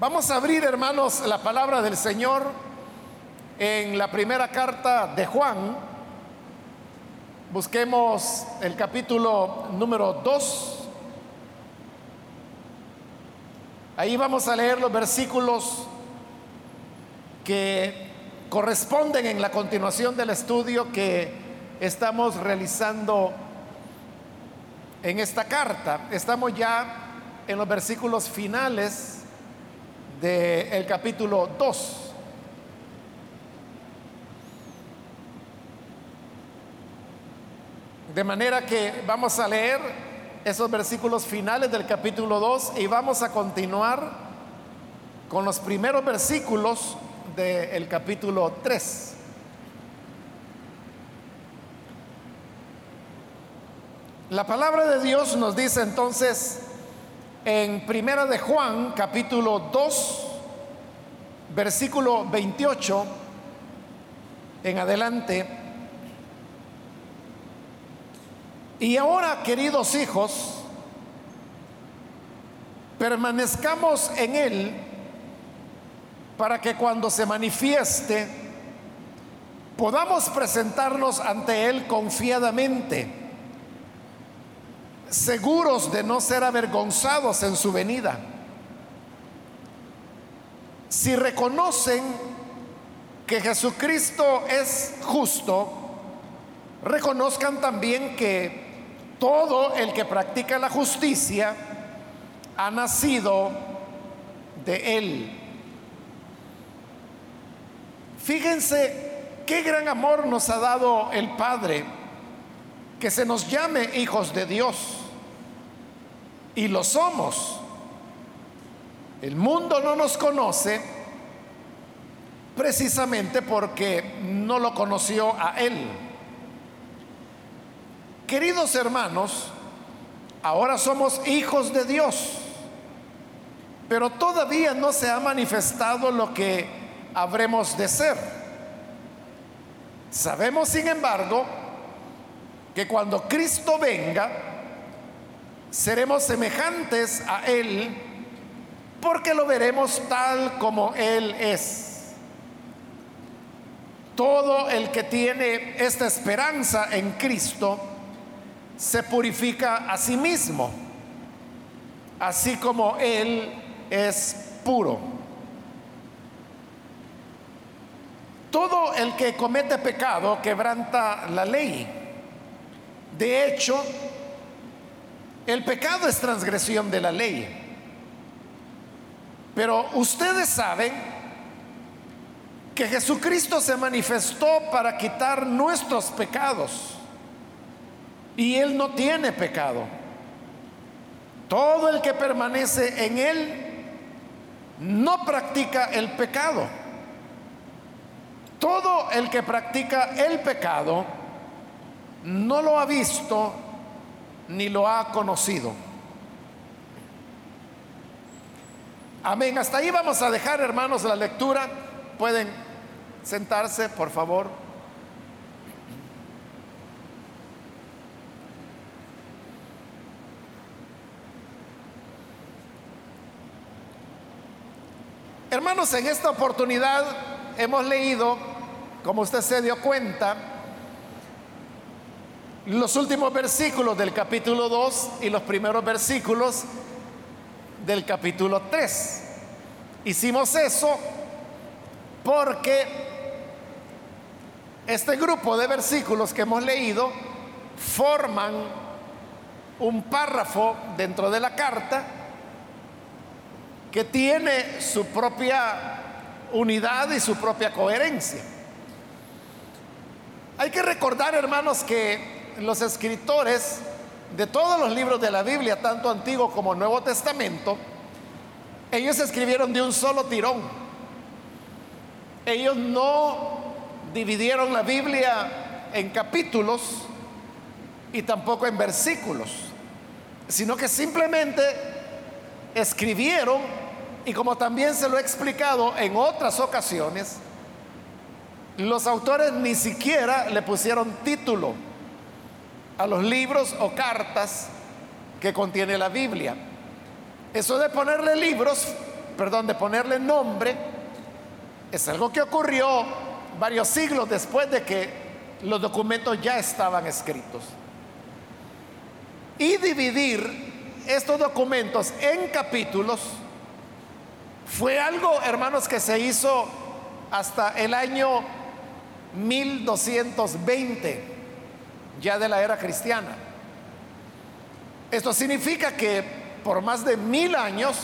Vamos a abrir, hermanos, la palabra del Señor en la primera carta de Juan. Busquemos el capítulo número 2. Ahí vamos a leer los versículos que corresponden en la continuación del estudio que estamos realizando en esta carta. Estamos ya en los versículos finales del capítulo 2. De manera que vamos a leer esos versículos finales del capítulo 2 y vamos a continuar con los primeros versículos del capítulo 3. La palabra de Dios nos dice entonces en Primera de Juan, capítulo 2, versículo 28 en adelante. Y ahora, queridos hijos, permanezcamos en Él para que cuando se manifieste podamos presentarnos ante Él confiadamente seguros de no ser avergonzados en su venida. Si reconocen que Jesucristo es justo, reconozcan también que todo el que practica la justicia ha nacido de Él. Fíjense qué gran amor nos ha dado el Padre, que se nos llame hijos de Dios. Y lo somos. El mundo no nos conoce precisamente porque no lo conoció a Él. Queridos hermanos, ahora somos hijos de Dios, pero todavía no se ha manifestado lo que habremos de ser. Sabemos, sin embargo, que cuando Cristo venga, seremos semejantes a Él porque lo veremos tal como Él es. Todo el que tiene esta esperanza en Cristo se purifica a sí mismo, así como Él es puro. Todo el que comete pecado quebranta la ley. De hecho, el pecado es transgresión de la ley. Pero ustedes saben que Jesucristo se manifestó para quitar nuestros pecados. Y Él no tiene pecado. Todo el que permanece en Él no practica el pecado. Todo el que practica el pecado no lo ha visto ni lo ha conocido. Amén. Hasta ahí vamos a dejar, hermanos, la lectura. Pueden sentarse, por favor. Hermanos, en esta oportunidad hemos leído, como usted se dio cuenta, los últimos versículos del capítulo 2 y los primeros versículos del capítulo 3. Hicimos eso porque este grupo de versículos que hemos leído forman un párrafo dentro de la carta que tiene su propia unidad y su propia coherencia. Hay que recordar, hermanos, que los escritores de todos los libros de la Biblia, tanto Antiguo como Nuevo Testamento, ellos escribieron de un solo tirón. Ellos no dividieron la Biblia en capítulos y tampoco en versículos, sino que simplemente escribieron y como también se lo he explicado en otras ocasiones, los autores ni siquiera le pusieron título a los libros o cartas que contiene la Biblia. Eso de ponerle libros perdón, de ponerle nombre, es algo que ocurrió varios siglos después de que los documentos ya estaban escritos. Y dividir estos documentos en capítulos fue algo, hermanos, que se hizo hasta el año 1220, ya de la era cristiana. Esto significa que por más de mil años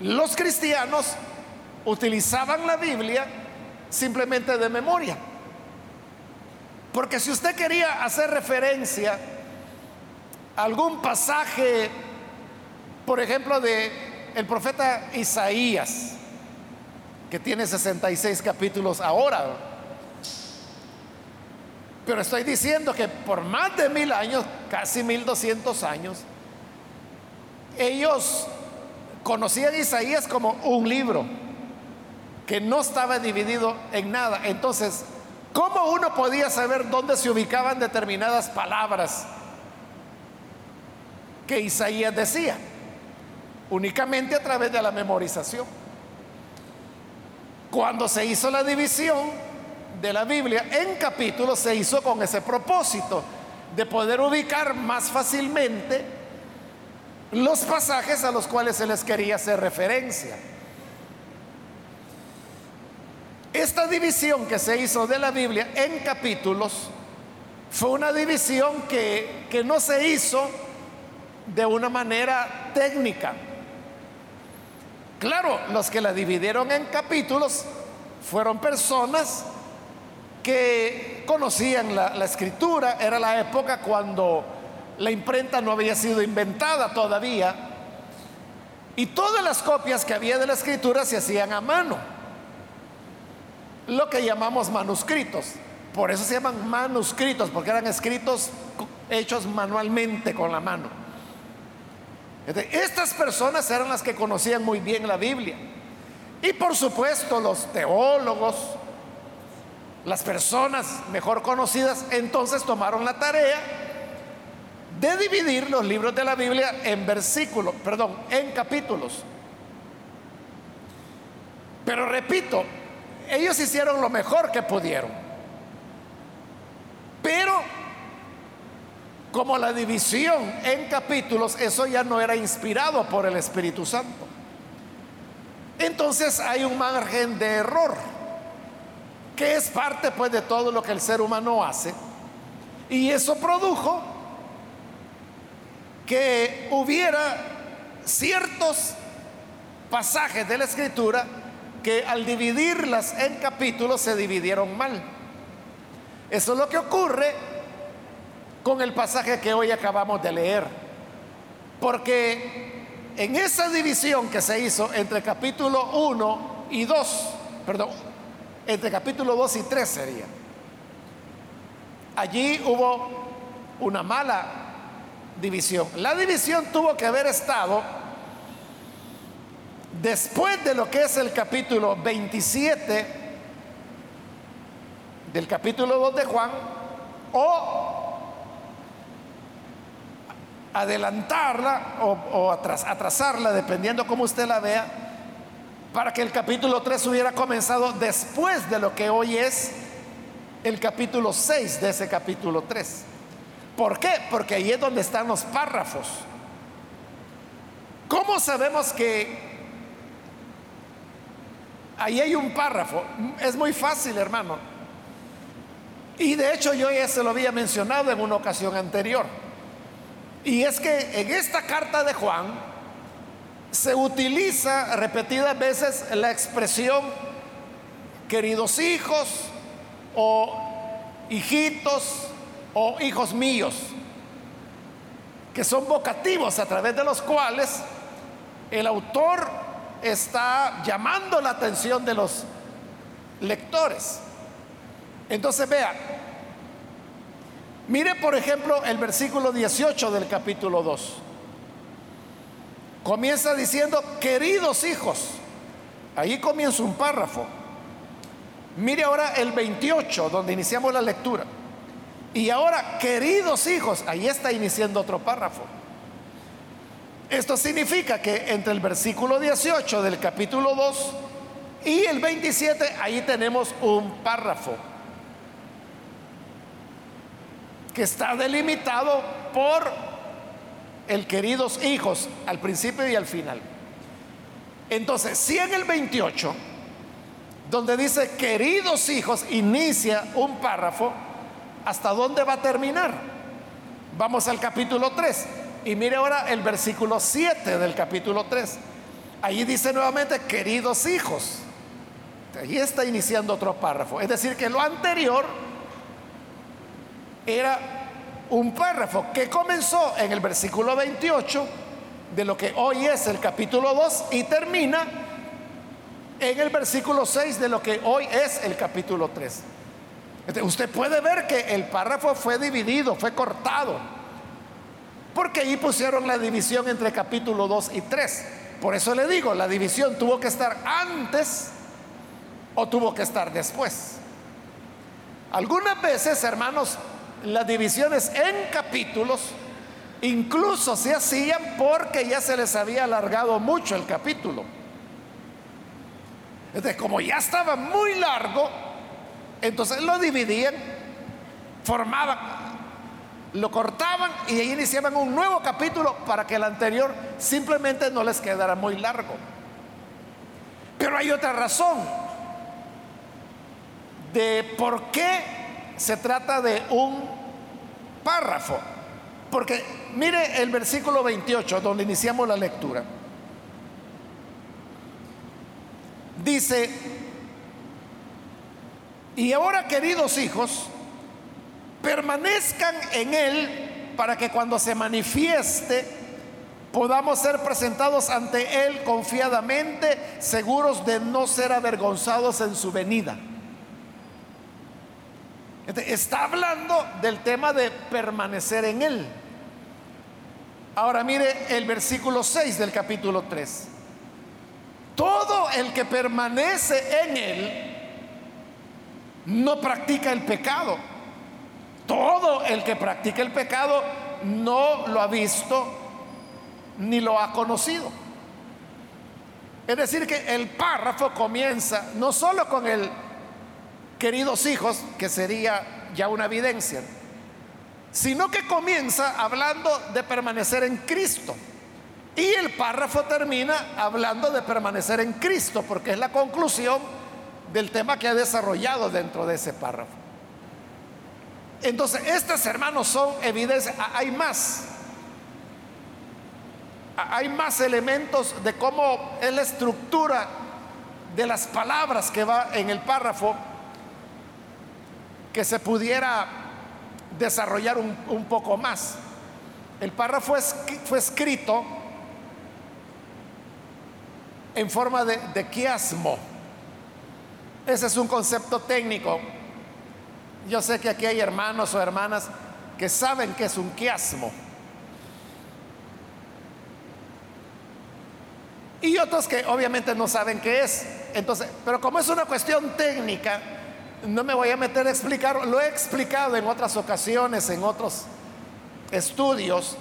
los cristianos utilizaban la Biblia simplemente de memoria. Porque si usted quería hacer referencia a algún pasaje, por ejemplo, de el profeta Isaías, que tiene 66 capítulos ahora, pero estoy diciendo que por más de mil años, casi mil doscientos años, ellos conocían Isaías como un libro que no estaba dividido en nada. Entonces, ¿cómo uno podía saber dónde se ubicaban determinadas palabras que Isaías decía? Únicamente a través de la memorización. Cuando se hizo la división de la Biblia en capítulos, se hizo con ese propósito de poder ubicar más fácilmente los pasajes a los cuales se les quería hacer referencia. Esta división que se hizo de la Biblia en capítulos fue una división que, que no se hizo de una manera técnica. Claro, los que la dividieron en capítulos fueron personas que conocían la, escritura, era la época cuando la imprenta no había sido inventada todavía, y todas las copias que había de la escritura se hacían a mano lo que llamamos manuscritos. Por eso se llaman manuscritos, porque eran escritos hechos manualmente con la mano. Estas personas eran las que conocían muy bien la Biblia. Y por supuesto los teólogos, las personas mejor conocidas, entonces tomaron la tarea de dividir los libros de la Biblia en versículos, perdón, en capítulos. Pero repito, ellos hicieron lo mejor que pudieron. Pero como la división en capítulos, eso ya no era inspirado por el Espíritu Santo. Entonces hay un margen de error, que es parte pues de todo lo que el ser humano hace. Y eso produjo que hubiera ciertos pasajes de la escritura que al dividirlas en capítulos se dividieron mal. Eso es lo que ocurre con el pasaje que hoy acabamos de leer. Porque en esa división que se hizo entre capítulo 1 y 2, perdón, entre capítulo 2 y 3 sería, allí hubo una mala división. La división tuvo que haber estado Después de lo que es el capítulo 27 del capítulo 2 de Juan, o adelantarla o, atrasarla, dependiendo cómo usted la vea, para que el capítulo 3 hubiera comenzado después de lo que hoy es el capítulo 6 de ese capítulo 3. ¿Por qué? Porque ahí es donde están los párrafos. ¿Cómo sabemos que Ahí hay un párrafo. Es muy fácil, hermano. Y de hecho yo ya se lo había mencionado en una ocasión anterior. Y es que en esta carta de Juan se utiliza repetidas veces la expresión queridos hijos o hijitos o hijos míos, que son vocativos a través de los cuales el autor está llamando la atención de los lectores. Entonces vea, mire por ejemplo el versículo 18 del capítulo 2. Comienza diciendo, queridos hijos, ahí comienza un párrafo. Mire ahora el 28, donde iniciamos la lectura. Y ahora, queridos hijos, ahí está iniciando otro párrafo. Esto significa que entre el versículo 18 del capítulo 2 y el 27, ahí tenemos un párrafo que está delimitado por el queridos hijos al principio y al final. Entonces, si en el 28, donde dice queridos hijos, inicia un párrafo, ¿hasta dónde va a terminar? Vamos al capítulo 3. Y mire ahora el versículo 7 del capítulo 3. Allí dice nuevamente, queridos hijos. Allí está iniciando otro párrafo. Es decir, que lo anterior era un párrafo que comenzó en el versículo 28 de lo que hoy es el capítulo 2 y termina en el versículo 6 de lo que hoy es el capítulo 3. usted puede ver que el párrafo fue dividido, fue cortado porque ahí pusieron la división entre capítulo 2 y 3. Por eso le digo, la división tuvo que estar antes o tuvo que estar después. Algunas veces, hermanos, las divisiones en capítulos incluso se hacían porque ya se les había alargado mucho el capítulo. Entonces, como ya estaba muy largo, entonces lo dividían, formaban, lo cortaban y ahí iniciaban un nuevo capítulo para que el anterior simplemente no les quedara muy largo. Pero hay otra razón de por qué se trata de un párrafo. Porque mire el versículo 28 donde iniciamos la lectura. Dice, y ahora queridos hijos, permanezcan en Él para que cuando se manifieste podamos ser presentados ante Él confiadamente, seguros de no ser avergonzados en su venida. Está hablando del tema de permanecer en Él. Ahora mire el versículo 6 del capítulo 3. Todo el que permanece en Él no practica el pecado todo el que practica el pecado no lo ha visto ni lo ha conocido. Es decir, que el párrafo comienza no solo con el queridos hijos, que sería ya una evidencia, sino que comienza hablando de permanecer en Cristo. Y el párrafo termina hablando de permanecer en Cristo, porque es la conclusión del tema que ha desarrollado dentro de ese párrafo. Entonces, estos hermanos son evidencia. Hay más. Hay más elementos de cómo es la estructura de las palabras que va en el párrafo que se pudiera desarrollar un, poco más. El párrafo fue escrito en forma de, de quiasmo. Ese es un concepto técnico yo sé que aquí hay hermanos o hermanas que saben que es un quiasmo. Y otros que obviamente no saben qué es. Entonces, pero como es una cuestión técnica, no me voy a meter a explicar, lo he explicado en otras ocasiones, en otros estudios.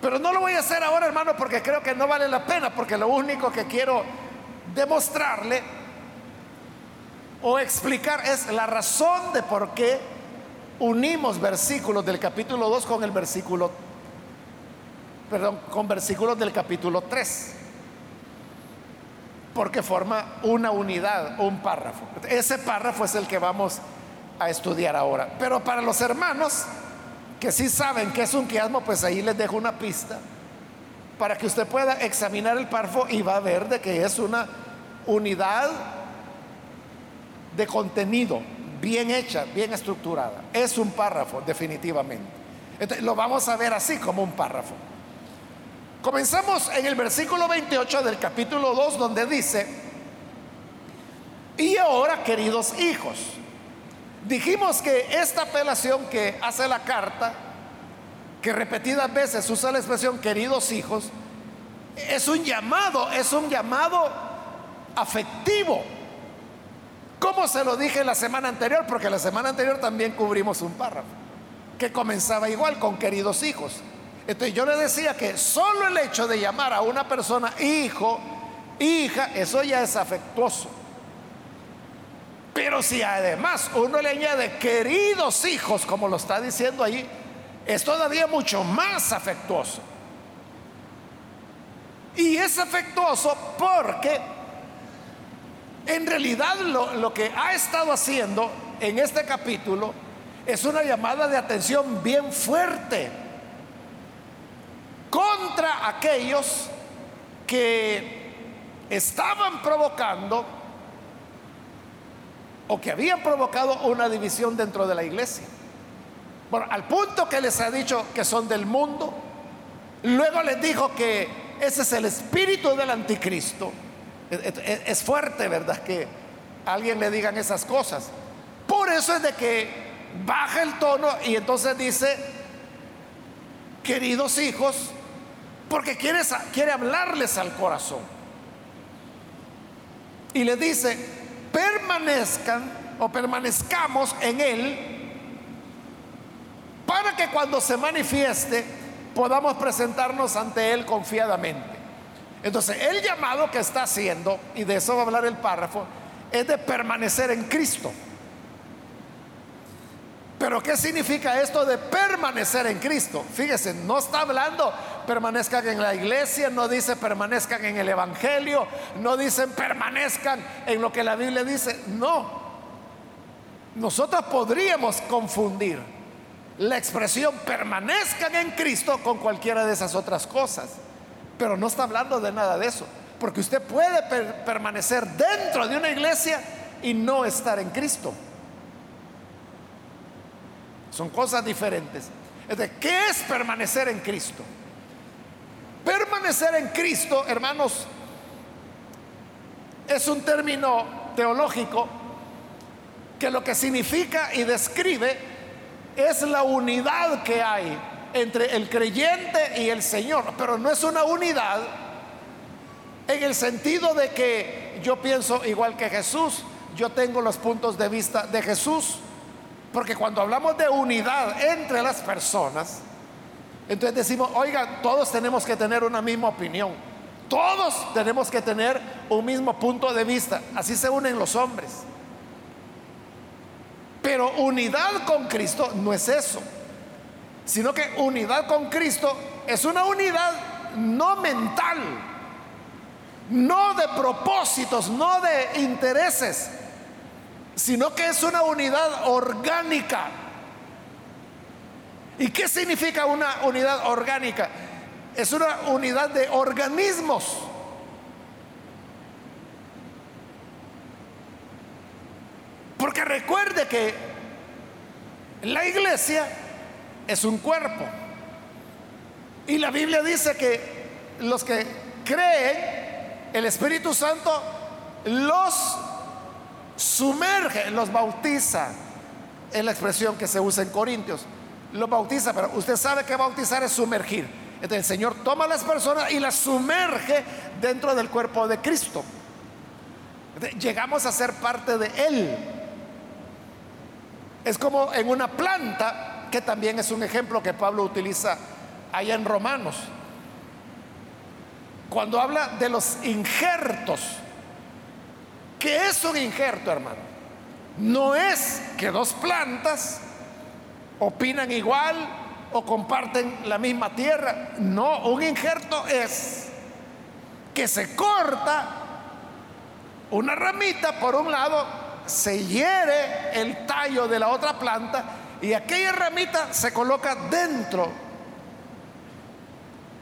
Pero no lo voy a hacer ahora, hermano, porque creo que no vale la pena, porque lo único que quiero demostrarle o explicar es la razón de por qué unimos versículos del capítulo 2 con el versículo, perdón, con versículos del capítulo 3. Porque forma una unidad, un párrafo. Ese párrafo es el que vamos a estudiar ahora. Pero para los hermanos que sí saben que es un quiasmo, pues ahí les dejo una pista para que usted pueda examinar el párrafo y va a ver de que es una unidad de contenido bien hecha, bien estructurada. Es un párrafo, definitivamente. lo vamos a ver así como un párrafo. Comenzamos en el versículo 28 del capítulo 2 donde dice, y ahora queridos hijos, dijimos que esta apelación que hace la carta, que repetidas veces usa la expresión queridos hijos, es un llamado, es un llamado afectivo como se lo dije la semana anterior? Porque la semana anterior también cubrimos un párrafo que comenzaba igual con queridos hijos. Entonces yo le decía que solo el hecho de llamar a una persona hijo, hija, eso ya es afectuoso. Pero si además uno le añade queridos hijos, como lo está diciendo ahí, es todavía mucho más afectuoso. Y es afectuoso porque en realidad lo, lo, que ha estado haciendo en este capítulo es una llamada de atención bien fuerte contra aquellos que estaban provocando o que habían provocado una división dentro de la iglesia. Bueno, al punto que les ha dicho que son del mundo, luego les dijo que ese es el espíritu del anticristo. Es fuerte, ¿verdad? Que alguien le digan esas cosas. Por eso es de que baja el tono y entonces dice, queridos hijos, porque quiere, quiere hablarles al corazón. Y le dice, permanezcan o permanezcamos en Él para que cuando se manifieste podamos presentarnos ante Él confiadamente. Entonces, el llamado que está haciendo, y de eso va a hablar el párrafo, es de permanecer en Cristo. Pero ¿qué significa esto de permanecer en Cristo? Fíjese, no está hablando permanezcan en la iglesia, no dice permanezcan en el Evangelio, no dicen permanezcan en lo que la Biblia dice. No. Nosotros podríamos confundir la expresión permanezcan en Cristo con cualquiera de esas otras cosas. Pero no está hablando de nada de eso. Porque usted puede permanecer dentro de una iglesia y no estar en Cristo. Son cosas diferentes. ¿Qué es permanecer en Cristo? Permanecer en Cristo, hermanos, es un término teológico que lo que significa y describe es la unidad que hay entre el creyente y el Señor, pero no es una unidad en el sentido de que yo pienso igual que Jesús, yo tengo los puntos de vista de Jesús, porque cuando hablamos de unidad entre las personas, entonces decimos, oiga, todos tenemos que tener una misma opinión, todos tenemos que tener un mismo punto de vista, así se unen los hombres. Pero unidad con Cristo no es eso, sino que unidad con Cristo es una unidad no mental, no de propósitos, no de intereses, sino que es una unidad orgánica. ¿Y qué significa una unidad orgánica? Es una unidad de organismos. Porque recuerde que la iglesia es un cuerpo. Y la Biblia dice que los que creen, el Espíritu Santo los sumerge, los bautiza. Es la expresión que se usa en Corintios. Los bautiza, pero usted sabe que bautizar es sumergir. El Señor toma a las personas y las sumerge dentro del cuerpo de Cristo. llegamos a ser parte de Él. Es como en una planta, que también es un ejemplo que Pablo utiliza allá en Romanos. Cuando habla de los injertos ¿Qué es un injerto, hermano? No es que dos plantas opinan igual o comparten la misma tierra. No, un injerto es que se corta una ramita por un lado, se hiere el tallo de la otra planta y aquella ramita se coloca dentro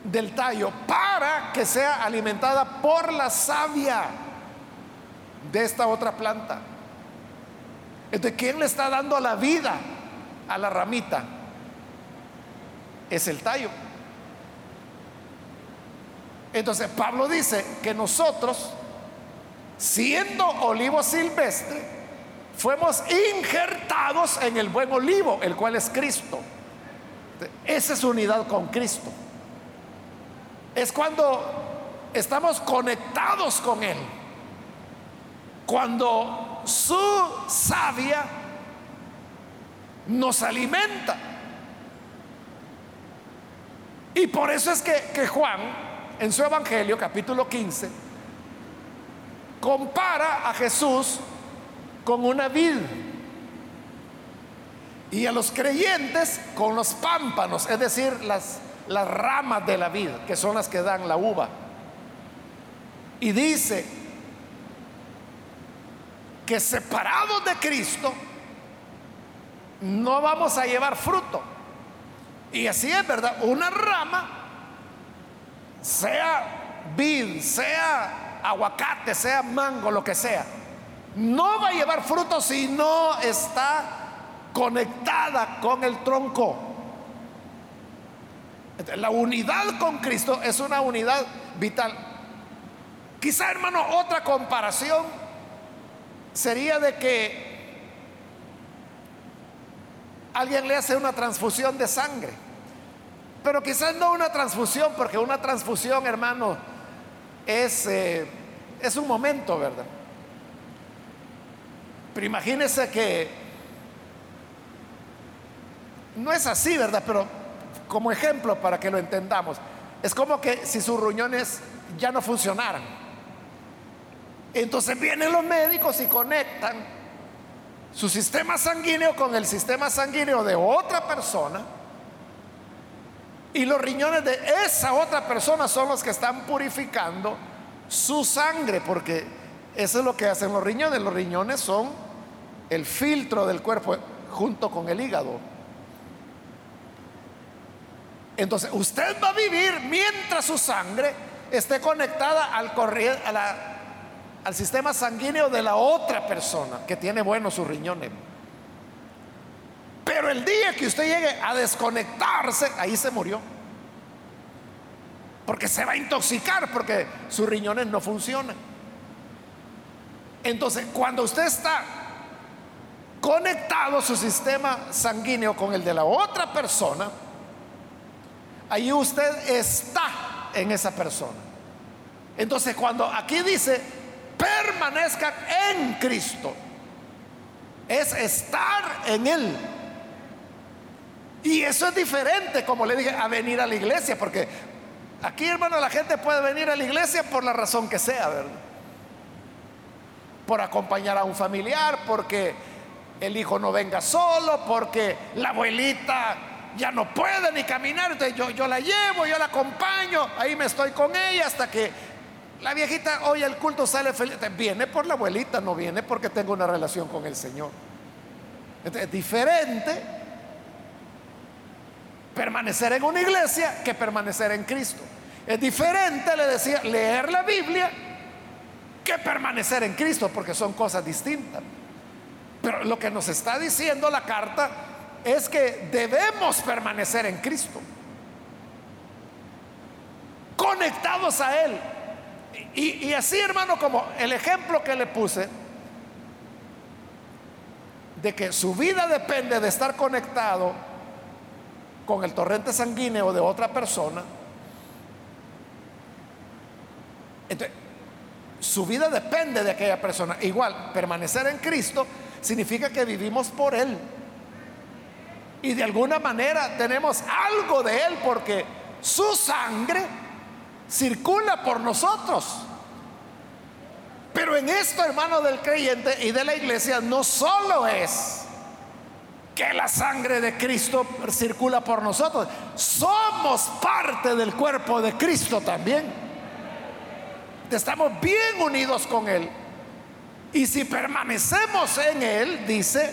del tallo para que sea alimentada por la savia de esta otra planta. Entonces, ¿quién le está dando la vida a la ramita? Es el tallo. Entonces, Pablo dice que nosotros, siendo olivo silvestre, fuimos injertados en el buen olivo, el cual es Cristo. Esa es unidad con Cristo. Es cuando estamos conectados con Él cuando su savia nos alimenta. Y por eso es que, que Juan, en su Evangelio, capítulo 15, compara a Jesús con una vid y a los creyentes con los pámpanos, es decir, las, las ramas de la vid, que son las que dan la uva. Y dice que separados de Cristo no vamos a llevar fruto. Y así es, ¿verdad? Una rama, sea vid, sea aguacate, sea mango, lo que sea, no va a llevar fruto si no está conectada con el tronco. La unidad con Cristo es una unidad vital. Quizá, hermano, otra comparación sería de que alguien le hace una transfusión de sangre. Pero quizás no una transfusión, porque una transfusión, hermano, es, eh, es un momento, ¿verdad? Pero imagínese que no es así, ¿verdad? Pero como ejemplo para que lo entendamos, es como que si sus riñones ya no funcionaran. Entonces vienen los médicos y conectan su sistema sanguíneo con el sistema sanguíneo de otra persona. Y los riñones de esa otra persona son los que están purificando su sangre, porque eso es lo que hacen los riñones. Los riñones son el filtro del cuerpo junto con el hígado. Entonces, usted va a vivir mientras su sangre esté conectada al, al sistema sanguíneo de la otra persona que tiene buenos sus riñones. Pero el día que usted llegue a desconectarse, ahí se murió. Porque se va a intoxicar porque sus riñones no funcionan. Entonces, cuando usted está conectado su sistema sanguíneo con el de la otra persona, ahí usted está en esa persona. Entonces, cuando aquí dice en Cristo, es estar en Él. Y eso es diferente, como le dije, a venir a la iglesia, porque aquí, hermano, la gente puede venir a la iglesia por la razón que sea, ¿verdad? Por acompañar a un familiar, porque el hijo no venga solo, porque la abuelita ya no puede ni caminar, yo, yo la llevo, yo la acompaño, ahí me estoy con ella hasta que la viejita oye el culto, sale feliz, viene por la abuelita, no viene porque tengo una relación con el Señor. Es diferente permanecer en una iglesia que permanecer en Cristo. Es diferente, le decía, leer la Biblia que permanecer en Cristo, porque son cosas distintas. Pero lo que nos está diciendo la carta es que debemos permanecer en Cristo, conectados a Él. Y, así, hermano, como el ejemplo que le puse, de que su vida depende de estar conectado con el torrente sanguíneo de otra persona, entonces, su vida depende de aquella persona. Igual, permanecer en Cristo significa que vivimos por Él. Y de alguna manera tenemos algo de Él porque su sangre circula por nosotros. Pero en esto, hermano del creyente y de la iglesia, no solo es que la sangre de Cristo circula por nosotros, somos parte del cuerpo de Cristo también. Estamos bien unidos con Él. Y si permanecemos en Él, dice,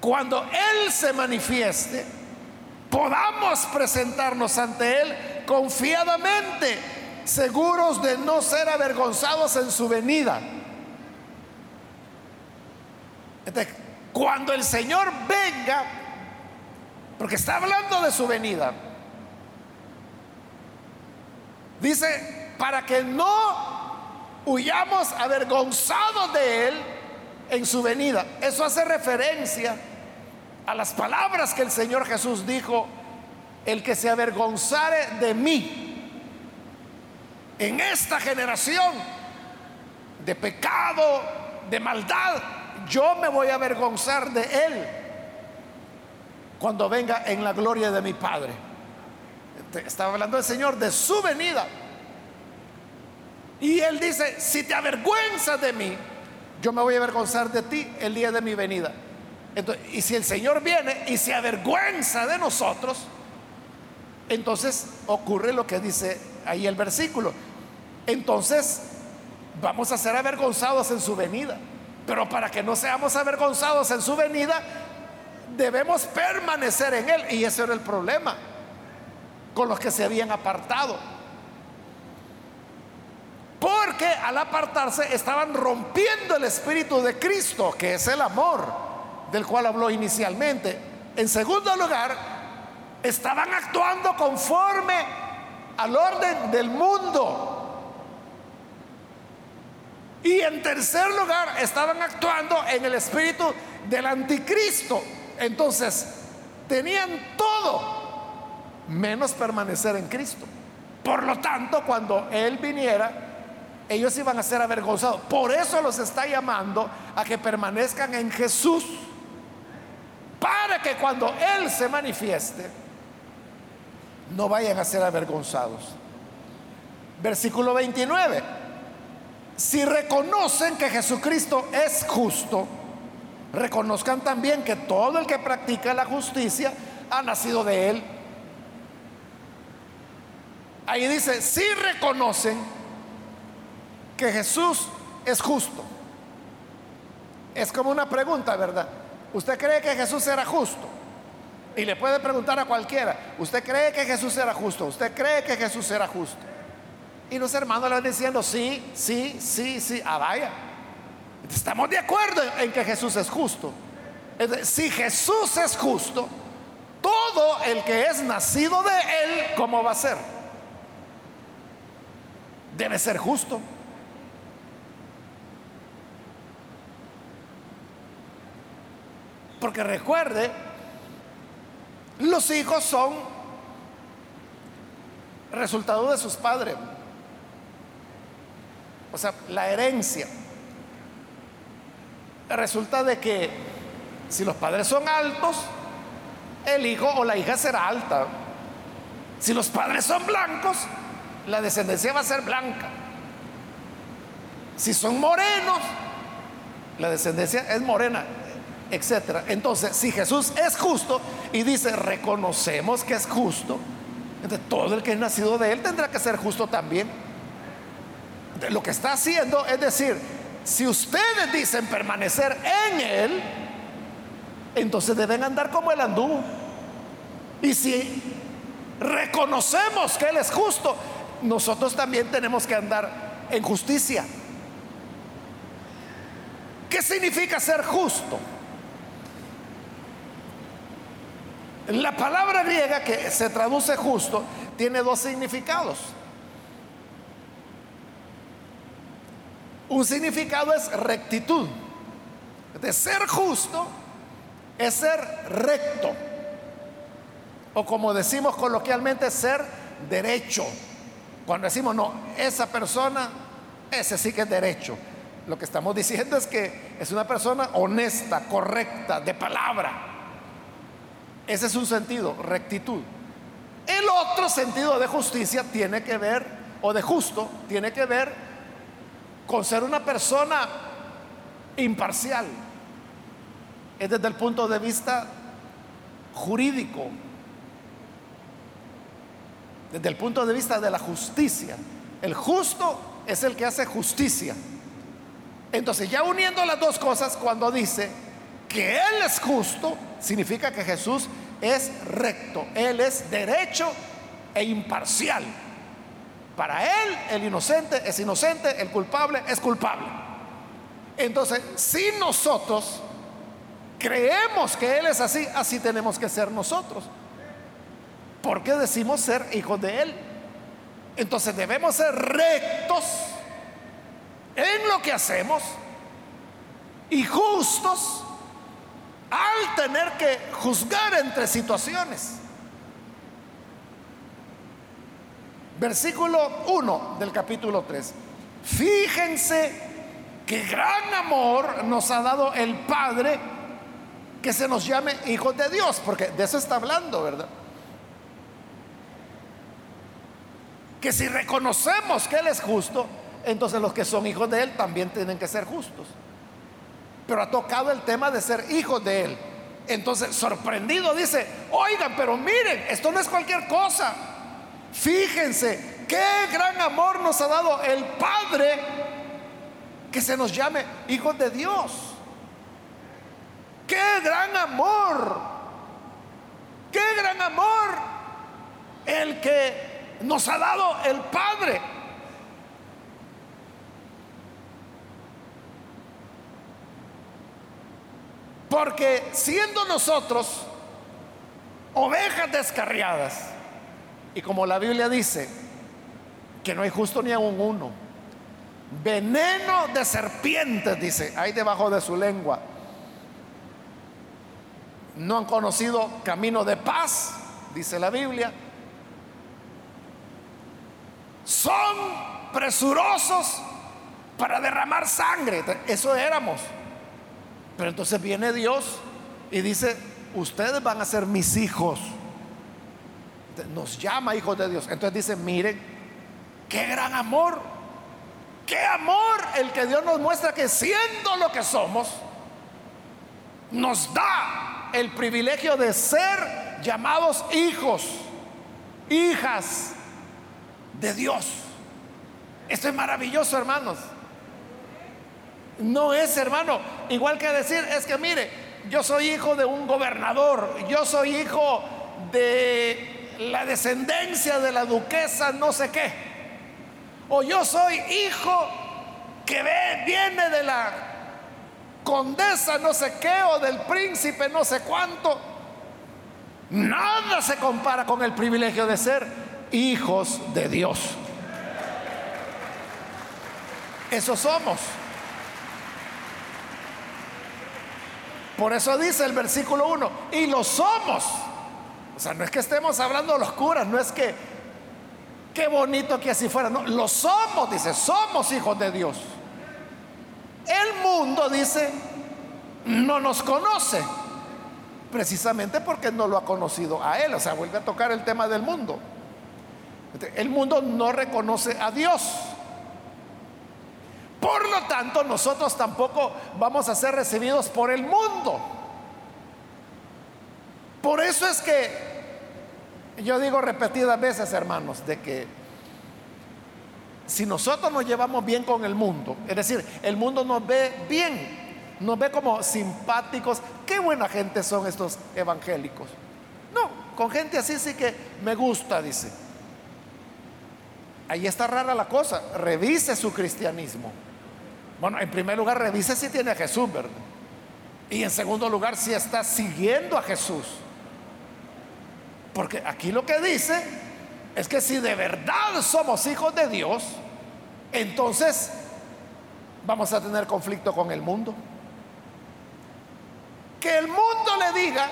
cuando Él se manifieste, podamos presentarnos ante Él confiadamente, seguros de no ser avergonzados en su venida. cuando el Señor venga, porque está hablando de su venida, Dice, para que no huyamos avergonzados de Él en su venida. Eso hace referencia a las palabras que el Señor Jesús dijo, el que se avergonzare de mí en esta generación de pecado, de maldad, yo me voy a avergonzar de Él. cuando venga en la gloria de mi Padre. Estaba hablando el Señor de su venida. Y Él dice, si te avergüenzas de mí, yo me voy a avergonzar de ti el día de mi venida. Y si el Señor viene y se avergüenza de nosotros, entonces ocurre lo que dice ahí el versículo. Entonces vamos a ser avergonzados en su venida. Pero para que no seamos avergonzados en su venida, debemos permanecer en Él. Y ese era el problema con los que se habían apartado. Porque al apartarse estaban rompiendo el espíritu de Cristo, que es el amor del cual habló inicialmente. En segundo lugar, estaban actuando conforme al orden del mundo. Y en tercer lugar, estaban actuando en el espíritu del anticristo. Entonces, tenían todo menos permanecer en Cristo. Por lo tanto, cuando Él viniera, ellos iban a ser avergonzados. Por eso los está llamando a que permanezcan en Jesús. Para que cuando Él se manifieste, no vayan a ser avergonzados. Versículo 29. Si reconocen que Jesucristo es justo, reconozcan también que todo el que practica la justicia ha nacido de él. Ahí dice, si reconocen que Jesús es justo. Es como una pregunta, ¿verdad? ¿Usted cree que Jesús era justo? Y le puede preguntar a cualquiera, ¿usted cree que Jesús era justo? ¿Usted cree que Jesús era justo? Y los hermanos le van diciendo, sí, sí, sí, sí, ah, vaya. Estamos de acuerdo en que Jesús es justo. Si Jesús es justo, todo el que es nacido de Él, ¿cómo va a ser? Debe ser justo. Porque recuerde, los hijos son resultado de sus padres. O sea, la herencia resulta de que si los padres son altos, el hijo o la hija será alta. Si los padres son blancos, la descendencia va a ser blanca. Si son morenos, la descendencia es morena, etc. Entonces, si Jesús es justo y dice, reconocemos que es justo, entonces todo el que es nacido de él tendrá que ser justo también. Lo que está haciendo es decir, si ustedes dicen permanecer en Él, entonces deben andar como Él anduvo. Y si reconocemos que Él es justo, nosotros también tenemos que andar en justicia. ¿Qué significa ser justo? La palabra griega que se traduce justo tiene dos significados. Un significado es rectitud. De ser justo es ser recto. O como decimos coloquialmente, ser derecho. Cuando decimos, no, esa persona, ese sí que es derecho. Lo que estamos diciendo es que es una persona honesta, correcta, de palabra. Ese es un sentido, rectitud. El otro sentido de justicia tiene que ver, o de justo, tiene que ver con ser una persona imparcial. Es desde el punto de vista jurídico, desde el punto de vista de la justicia. El justo es el que hace justicia. Entonces, ya uniendo las dos cosas, cuando dice que Él es justo, significa que Jesús es recto, Él es derecho e imparcial. Para él el inocente es inocente, el culpable es culpable. Entonces, si nosotros creemos que Él es así, así tenemos que ser nosotros. Porque decimos ser hijos de Él. Entonces debemos ser rectos en lo que hacemos y justos al tener que juzgar entre situaciones. Versículo 1 del capítulo 3. Fíjense qué gran amor nos ha dado el Padre que se nos llame hijos de Dios, porque de eso está hablando, ¿verdad? Que si reconocemos que Él es justo, entonces los que son hijos de Él también tienen que ser justos. Pero ha tocado el tema de ser hijos de Él. Entonces, sorprendido, dice, oigan, pero miren, esto no es cualquier cosa. Fíjense, qué gran amor nos ha dado el Padre que se nos llame hijos de Dios. Qué gran amor, qué gran amor el que nos ha dado el Padre. Porque siendo nosotros ovejas descarriadas, y como la Biblia dice, que no hay justo ni aún uno, veneno de serpientes, dice, hay debajo de su lengua. No han conocido camino de paz, dice la Biblia. Son presurosos para derramar sangre. Eso éramos. Pero entonces viene Dios y dice, ustedes van a ser mis hijos. Nos llama hijos de Dios. Entonces dice, miren, qué gran amor. Qué amor el que Dios nos muestra que siendo lo que somos, nos da el privilegio de ser llamados hijos, hijas de Dios. Esto es maravilloso, hermanos. No es, hermano, igual que decir, es que mire, yo soy hijo de un gobernador, yo soy hijo de la descendencia de la duquesa no sé qué, o yo soy hijo que ve, viene de la condesa no sé qué, o del príncipe no sé cuánto. Nada se compara con el privilegio de ser hijos de Dios. Eso somos. Por eso dice el versículo 1, y lo somos. O sea, no es que estemos hablando de los curas, no es que, qué bonito que así fuera, no, lo somos, dice, somos hijos de Dios. El mundo, dice, no nos conoce, precisamente porque no lo ha conocido a Él. O sea, vuelve a tocar el tema del mundo. El mundo no reconoce a Dios. Por lo tanto, nosotros tampoco vamos a ser recibidos por el mundo. Por eso es que yo digo repetidas veces, hermanos, de que si nosotros nos llevamos bien con el mundo, es decir, el mundo nos ve bien, nos ve como simpáticos, qué buena gente son estos evangélicos. No, con gente así sí que me gusta, dice. Ahí está rara la cosa, revise su cristianismo. Bueno, en primer lugar, revise si tiene a Jesús, ¿verdad? Y en segundo lugar, si está siguiendo a Jesús. Porque aquí lo que dice es que si de verdad somos hijos de Dios, entonces vamos a tener conflicto con el mundo. Que el mundo le diga,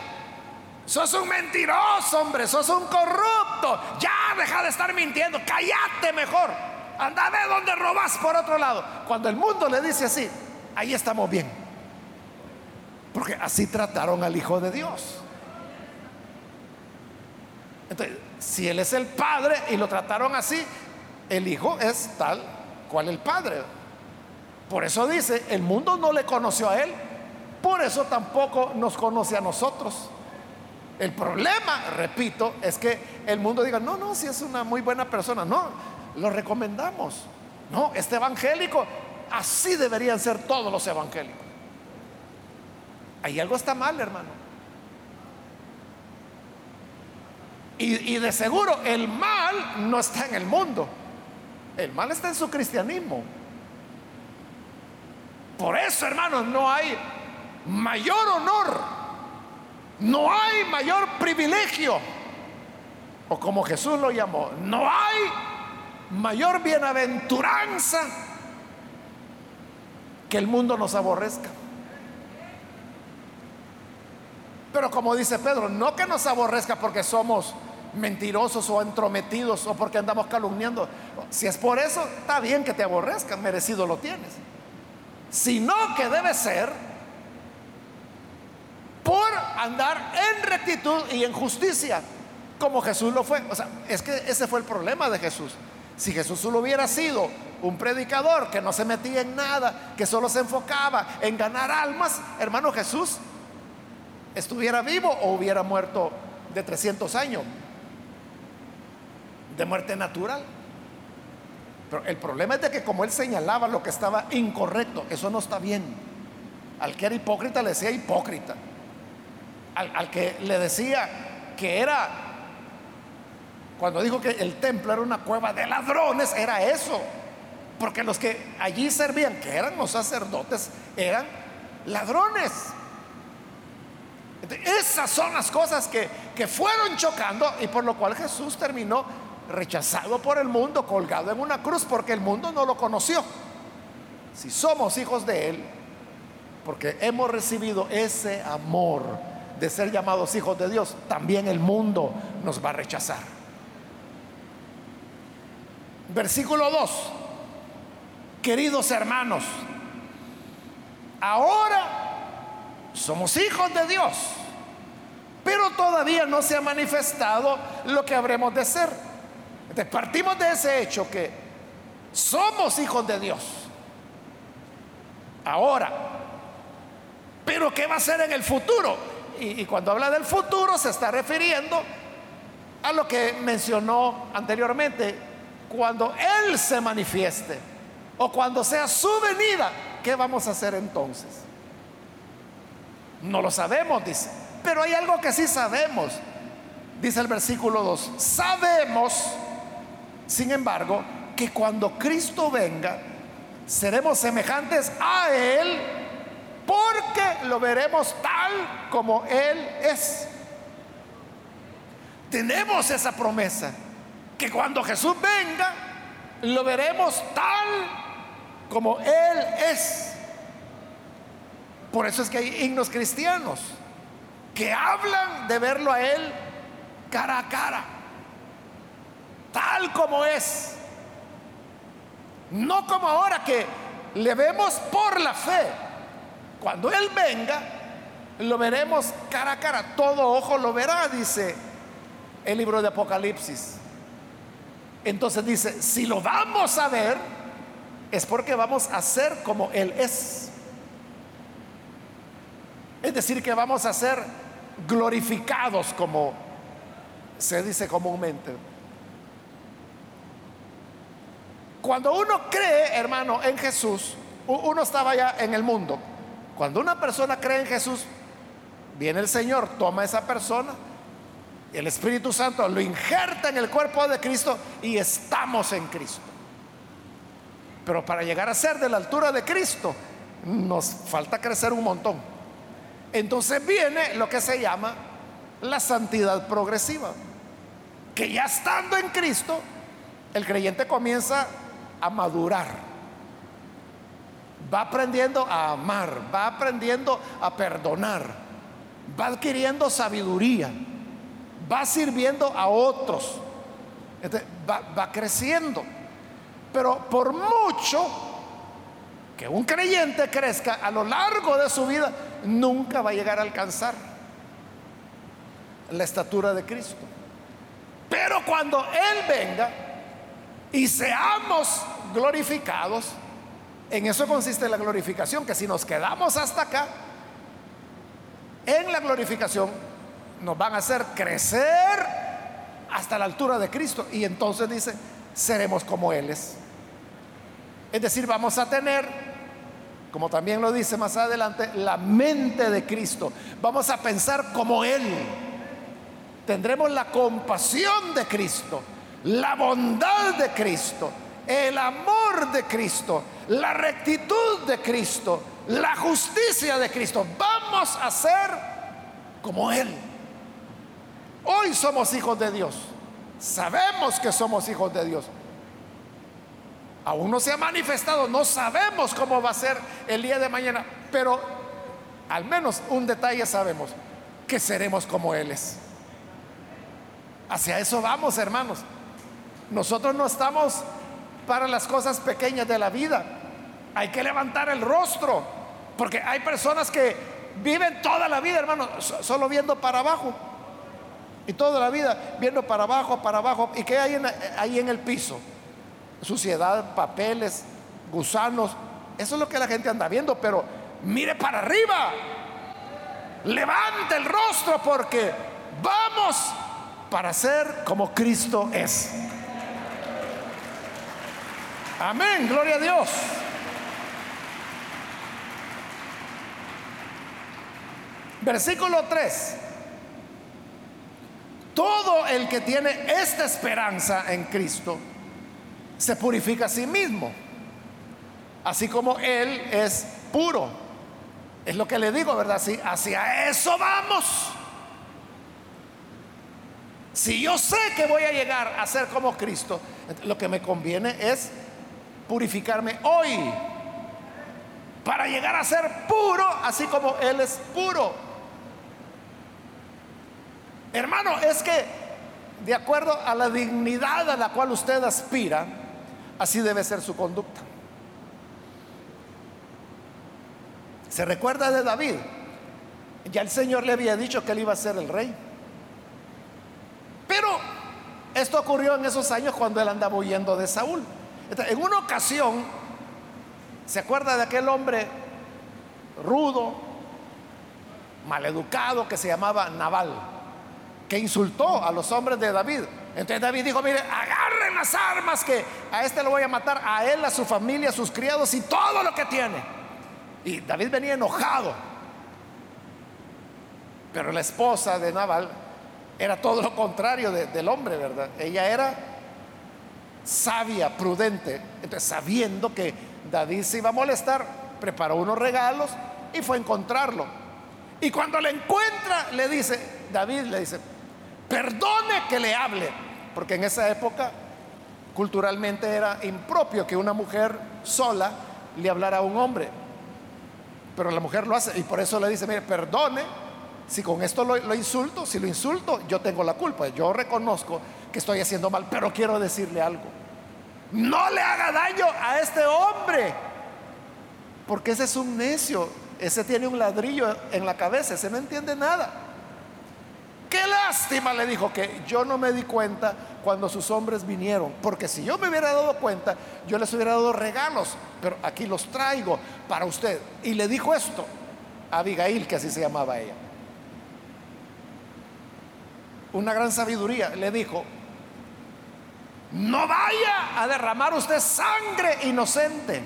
sos un mentiroso, hombre, sos un corrupto, ya deja de estar mintiendo, cállate mejor. Anda a ver dónde robas por otro lado. Cuando el mundo le dice así, ahí estamos bien. Porque así trataron al Hijo de Dios. Entonces, si Él es el Padre y lo trataron así, el Hijo es tal cual el Padre. Por eso dice, el mundo no le conoció a Él, por eso tampoco nos conoce a nosotros. El problema, repito, es que el mundo diga, no, no, si es una muy buena persona. No, lo recomendamos. No, este evangélico, así deberían ser todos los evangélicos. Ahí algo está mal, hermano. Y, y, de seguro el mal no está en el mundo. El mal está en su cristianismo. Por eso, hermanos, no hay mayor honor, no hay mayor privilegio, o como Jesús lo llamó, no hay mayor bienaventuranza que el mundo nos aborrezca. Pero como dice Pedro, no que nos aborrezca porque somos mentirosos o entrometidos o porque andamos calumniando. Si es por eso, está bien que te aborrezca, merecido lo tienes. Sino que debe ser por andar en rectitud y en justicia, como Jesús lo fue. O sea, es que ese fue el problema de Jesús. Si Jesús solo hubiera sido un predicador que no se metía en nada, que solo se enfocaba en ganar almas, hermano Jesús estuviera vivo o hubiera muerto de 300 años de muerte natural. Pero el problema es de que como él señalaba lo que estaba incorrecto, eso no está bien. Al que era hipócrita le decía hipócrita. Al, al que le decía que era, cuando dijo que el templo era una cueva de ladrones, era eso. Porque los que allí servían, que eran los sacerdotes, eran ladrones. Esas son las cosas que, que fueron chocando y por lo cual Jesús terminó rechazado por el mundo, colgado en una cruz, porque el mundo no lo conoció. Si somos hijos de Él, porque hemos recibido ese amor de ser llamados hijos de Dios, también el mundo nos va a rechazar. Versículo 2. Queridos hermanos, ahora somos hijos de Dios, pero todavía no se ha manifestado lo que habremos de ser. Entonces partimos de ese hecho que somos hijos de Dios. Ahora, pero ¿qué va a ser en el futuro? Y, y cuando habla del futuro se está refiriendo a lo que mencionó anteriormente, cuando Él se manifieste o cuando sea su venida, ¿qué vamos a hacer entonces? No lo sabemos, dice. Pero hay algo que sí sabemos. Dice el versículo 2. Sabemos, sin embargo, que cuando Cristo venga, seremos semejantes a Él porque lo veremos tal como Él es. Tenemos esa promesa, que cuando Jesús venga, lo veremos tal como Él es. Por eso es que hay himnos cristianos que hablan de verlo a Él cara a cara, tal como es. No como ahora que le vemos por la fe. Cuando Él venga, lo veremos cara a cara. Todo ojo lo verá, dice el libro de Apocalipsis. Entonces dice, si lo vamos a ver, es porque vamos a ser como Él es. Es decir, que vamos a ser glorificados como se dice comúnmente. Cuando uno cree, hermano, en Jesús, uno estaba ya en el mundo. Cuando una persona cree en Jesús, viene el Señor, toma a esa persona, el Espíritu Santo lo injerta en el cuerpo de Cristo y estamos en Cristo. Pero para llegar a ser de la altura de Cristo, nos falta crecer un montón. Entonces viene lo que se llama la santidad progresiva, que ya estando en Cristo, el creyente comienza a madurar, va aprendiendo a amar, va aprendiendo a perdonar, va adquiriendo sabiduría, va sirviendo a otros, va, va creciendo. Pero por mucho que un creyente crezca a lo largo de su vida, nunca va a llegar a alcanzar la estatura de Cristo. Pero cuando Él venga y seamos glorificados, en eso consiste la glorificación, que si nos quedamos hasta acá, en la glorificación nos van a hacer crecer hasta la altura de Cristo. Y entonces dice, seremos como Él es. Es decir, vamos a tener como también lo dice más adelante, la mente de Cristo. Vamos a pensar como Él. Tendremos la compasión de Cristo, la bondad de Cristo, el amor de Cristo, la rectitud de Cristo, la justicia de Cristo. Vamos a ser como Él. Hoy somos hijos de Dios. Sabemos que somos hijos de Dios. Aún no se ha manifestado, no sabemos cómo va a ser el día de mañana, pero al menos un detalle sabemos, que seremos como Él es. Hacia eso vamos, hermanos. Nosotros no estamos para las cosas pequeñas de la vida. Hay que levantar el rostro, porque hay personas que viven toda la vida, hermano, solo viendo para abajo. Y toda la vida viendo para abajo, para abajo. ¿Y qué hay ahí en el piso? Suciedad, papeles, gusanos. Eso es lo que la gente anda viendo, pero mire para arriba. Levante el rostro porque vamos para ser como Cristo es. Amén, gloria a Dios. Versículo 3. Todo el que tiene esta esperanza en Cristo se purifica a sí mismo, así como Él es puro. Es lo que le digo, ¿verdad? Si hacia eso vamos. Si yo sé que voy a llegar a ser como Cristo, lo que me conviene es purificarme hoy para llegar a ser puro, así como Él es puro. Hermano, es que de acuerdo a la dignidad a la cual usted aspira, así debe ser su conducta. ¿Se recuerda de David? Ya el Señor le había dicho que él iba a ser el rey. Pero esto ocurrió en esos años cuando él andaba huyendo de Saúl. En una ocasión, ¿se acuerda de aquel hombre rudo, maleducado que se llamaba Naval? Que insultó a los hombres de David. Entonces David dijo, mire, agarren las armas que a este lo voy a matar, a él, a su familia, a sus criados y todo lo que tiene. Y David venía enojado. Pero la esposa de Naval era todo lo contrario del hombre, ¿verdad? Ella era sabia, prudente. Entonces, sabiendo que David se iba a molestar, preparó unos regalos y fue a encontrarlo. Y cuando le encuentra, le dice, David le dice, perdone que le hable, porque en esa época culturalmente era impropio que una mujer sola le hablara a un hombre, pero la mujer lo hace y por eso le dice, mire, perdone, si con esto lo, insulto, si lo insulto, yo tengo la culpa, yo reconozco que estoy haciendo mal, pero quiero decirle algo, no le haga daño a este hombre, porque ese es un necio, ese tiene un ladrillo en la cabeza, ese no entiende nada. Lástima, le dijo, que yo no me di cuenta cuando sus hombres vinieron, porque si yo me hubiera dado cuenta, yo les hubiera dado regalos, pero aquí los traigo para usted. Y le dijo esto a Abigail, que así se llamaba ella. Una gran sabiduría, le dijo, no vaya a derramar usted sangre inocente,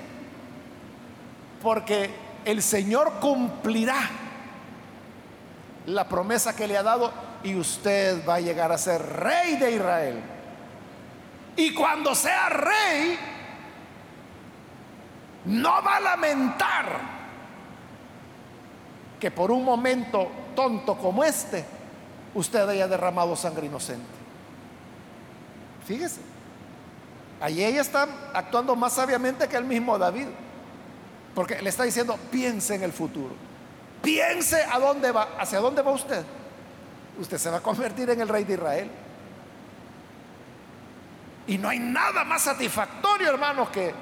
porque el Señor cumplirá la promesa que le ha dado y usted va a llegar a ser rey de Israel. Y cuando sea rey, no va a lamentar que por un momento tonto como este, usted haya derramado sangre inocente. Fíjese, allí ella está actuando más sabiamente que el mismo David, porque le está diciendo, piense en el futuro, piense a dónde va, hacia dónde va usted usted se va a convertir en el rey de Israel. Y no hay nada más satisfactorio, hermanos, que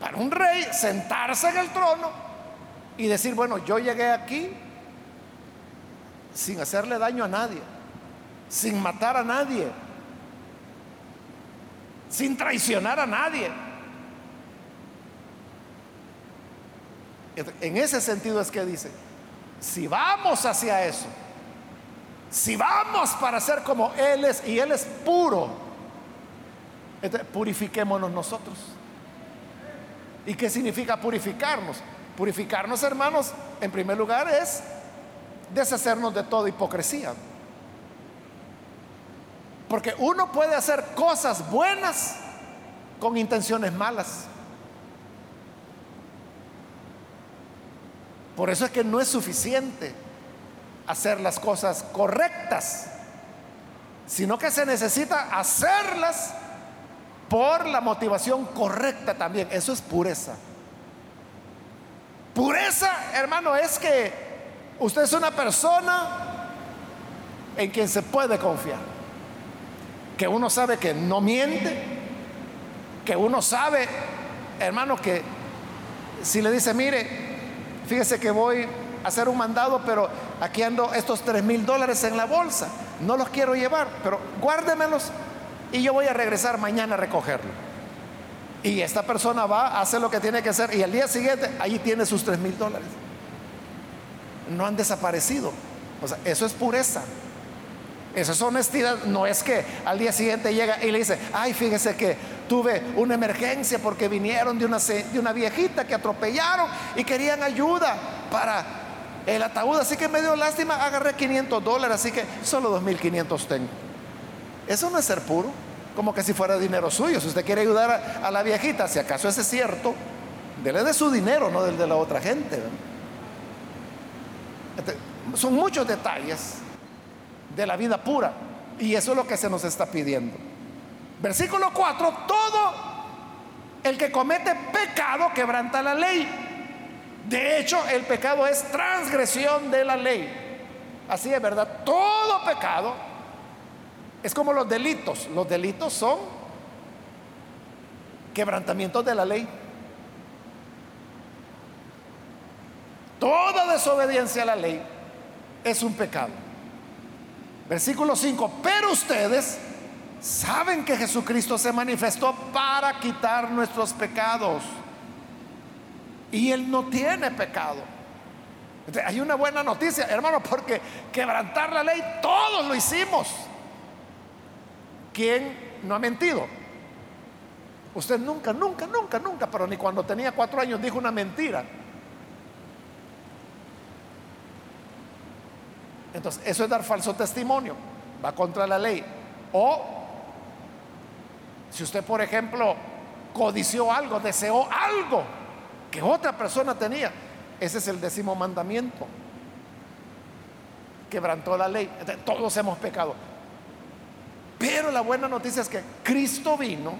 para un rey sentarse en el trono y decir, bueno, yo llegué aquí sin hacerle daño a nadie, sin matar a nadie, sin traicionar a nadie. En ese sentido es que dice, si vamos hacia eso, si vamos para ser como Él es y Él es puro, purifiquémonos nosotros. ¿Y qué significa purificarnos? Purificarnos, hermanos, en primer lugar es deshacernos de toda hipocresía. Porque uno puede hacer cosas buenas con intenciones malas. Por eso es que no es suficiente hacer las cosas correctas, sino que se necesita hacerlas por la motivación correcta también. Eso es pureza. Pureza, hermano, es que usted es una persona en quien se puede confiar. Que uno sabe que no miente. Que uno sabe, hermano, que si le dice, mire, fíjese que voy hacer un mandado, pero aquí ando estos tres mil dólares en la bolsa. No los quiero llevar, pero guárdemelos y yo voy a regresar mañana a recogerlo. Y esta persona va, hace lo que tiene que hacer y al día siguiente allí tiene sus tres mil dólares. No han desaparecido. O sea, eso es pureza. Eso es honestidad. No es que al día siguiente llega y le dice, ay, fíjese que tuve una emergencia porque vinieron de una, de una viejita que atropellaron y querían ayuda para el ataúd. Así que me dio lástima, agarré 500 dólares, así que solo 2.500 tengo. Eso no es ser puro, como que si fuera dinero suyo. Si usted quiere ayudar a, la viejita, si acaso ese es cierto, dele de su dinero, no del de la otra gente. Este, son muchos detalles de la vida pura. Y eso es lo que se nos está pidiendo. Versículo 4, todo el que comete pecado quebranta la ley. De hecho, el pecado es transgresión de la ley. Así es verdad, todo pecado es como los delitos. Los delitos son quebrantamientos de la ley. Toda desobediencia a la ley es un pecado. Versículo 5, pero ustedes saben que Jesucristo se manifestó para quitar nuestros pecados. Y Él no tiene pecado. hay una buena noticia, hermano, porque quebrantar la ley, todos lo hicimos. ¿Quién no ha mentido? Usted nunca, nunca, nunca, nunca, pero ni cuando tenía cuatro años dijo una mentira. Entonces, eso es dar falso testimonio, va contra la ley. O, si usted, por ejemplo, codició algo, deseó algo que otra persona tenía, ese es el décimo mandamiento. Quebrantó la ley. todos hemos pecado. Pero la buena noticia es que Cristo vino,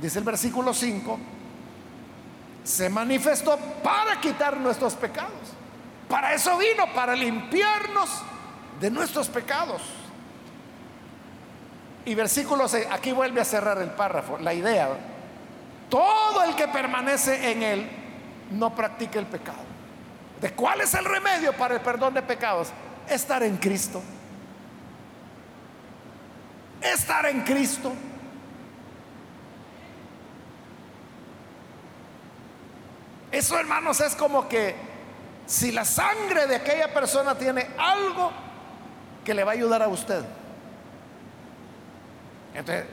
dice el versículo 5, se manifestó para quitar nuestros pecados. Para eso vino, para limpiarnos de nuestros pecados. Y versículo 6, aquí vuelve a cerrar el párrafo, la idea. Todo el que permanece en él no practica el pecado. ¿De cuál es el remedio para el perdón de pecados? Estar en Cristo. Estar en Cristo. Eso, hermanos, es como que si la sangre de aquella persona tiene algo que le va a ayudar a usted. Entonces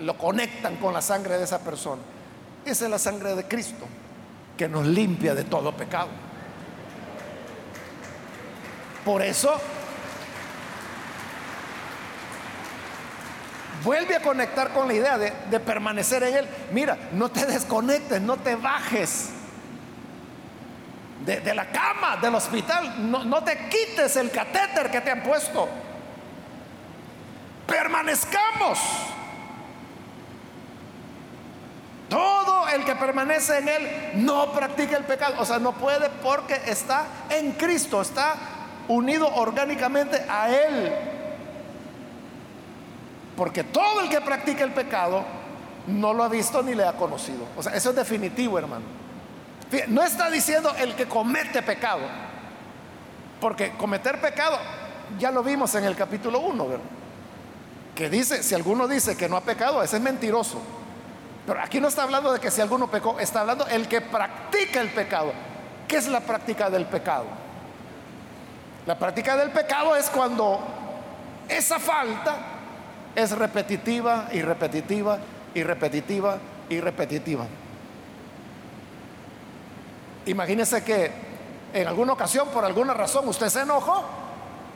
lo conectan con la sangre de esa persona. Esa es la sangre de Cristo que nos limpia de todo pecado. Por eso vuelve a conectar con la idea de, permanecer en Él. Mira, no te desconectes, no te bajes de, la cama del hospital. No, no te quites el catéter que te han puesto. Permanezcamos. El que permanece en Él no practica el pecado. O sea, no puede porque está en Cristo, está unido orgánicamente a Él. Porque todo el que practica el pecado no lo ha visto ni le ha conocido. O sea, eso es definitivo, hermano. No está diciendo el que comete pecado, porque cometer pecado ya lo vimos en el capítulo 1, Que dice, si alguno dice que no ha pecado, ese es mentiroso. Pero aquí no está hablando de que si alguno pecó, está hablando el que practica el pecado. ¿Qué es la práctica del pecado? La práctica del pecado es cuando esa falta es repetitiva y repetitiva y repetitiva y repetitiva. Imagínese que en alguna ocasión, por alguna razón, usted se enojó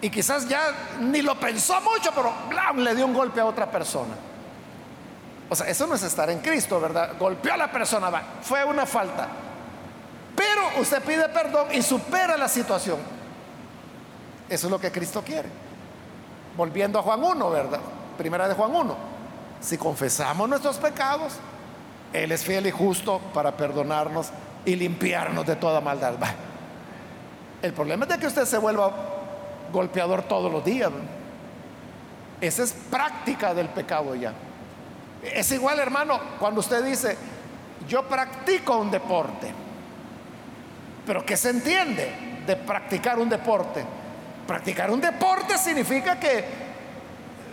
y quizás ya ni lo pensó mucho, pero le dio un golpe a otra persona. O sea, eso no es estar en Cristo, ¿verdad? Golpeó a la persona, fue una falta. Pero usted pide perdón y supera la situación. Eso es lo que Cristo quiere. Volviendo a Juan 1, ¿verdad? Primera de Juan 1. Si confesamos nuestros pecados, Él es fiel y justo para perdonarnos y limpiarnos de toda maldad. El problema es de que usted se vuelva golpeador todos los días. Esa es práctica del pecado ya. Es igual, hermano, cuando usted dice, yo practico un deporte. Pero ¿qué se entiende? de practicar un deporte. Practicar un deporte significa que